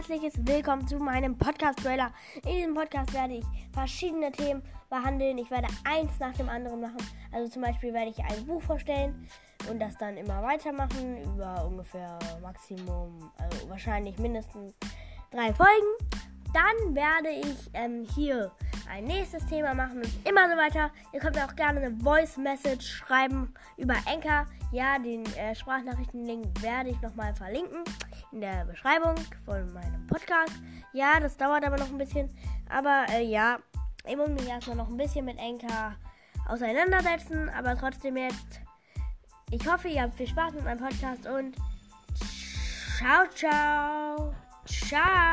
herzliches Willkommen zu meinem Podcast-Trailer. In diesem Podcast werde ich verschiedene Themen behandeln. Ich werde eins nach dem anderen machen. Also zum Beispiel werde ich ein Buch vorstellen und das dann immer weitermachen über ungefähr Maximum, also wahrscheinlich mindestens drei Folgen. Dann werde ich ähm, hier ein nächstes Thema machen und immer so weiter. Ihr könnt mir auch gerne eine Voice Message schreiben über Anchor. Ja, den äh, Sprachnachrichten-Link werde ich nochmal verlinken in der Beschreibung von meinem Podcast. Ja, das dauert aber noch ein bisschen. Aber äh, ja, ich muss mich erstmal noch ein bisschen mit Anchor auseinandersetzen. Aber trotzdem jetzt. Ich hoffe, ihr habt viel Spaß mit meinem Podcast und ciao, ciao. Ciao.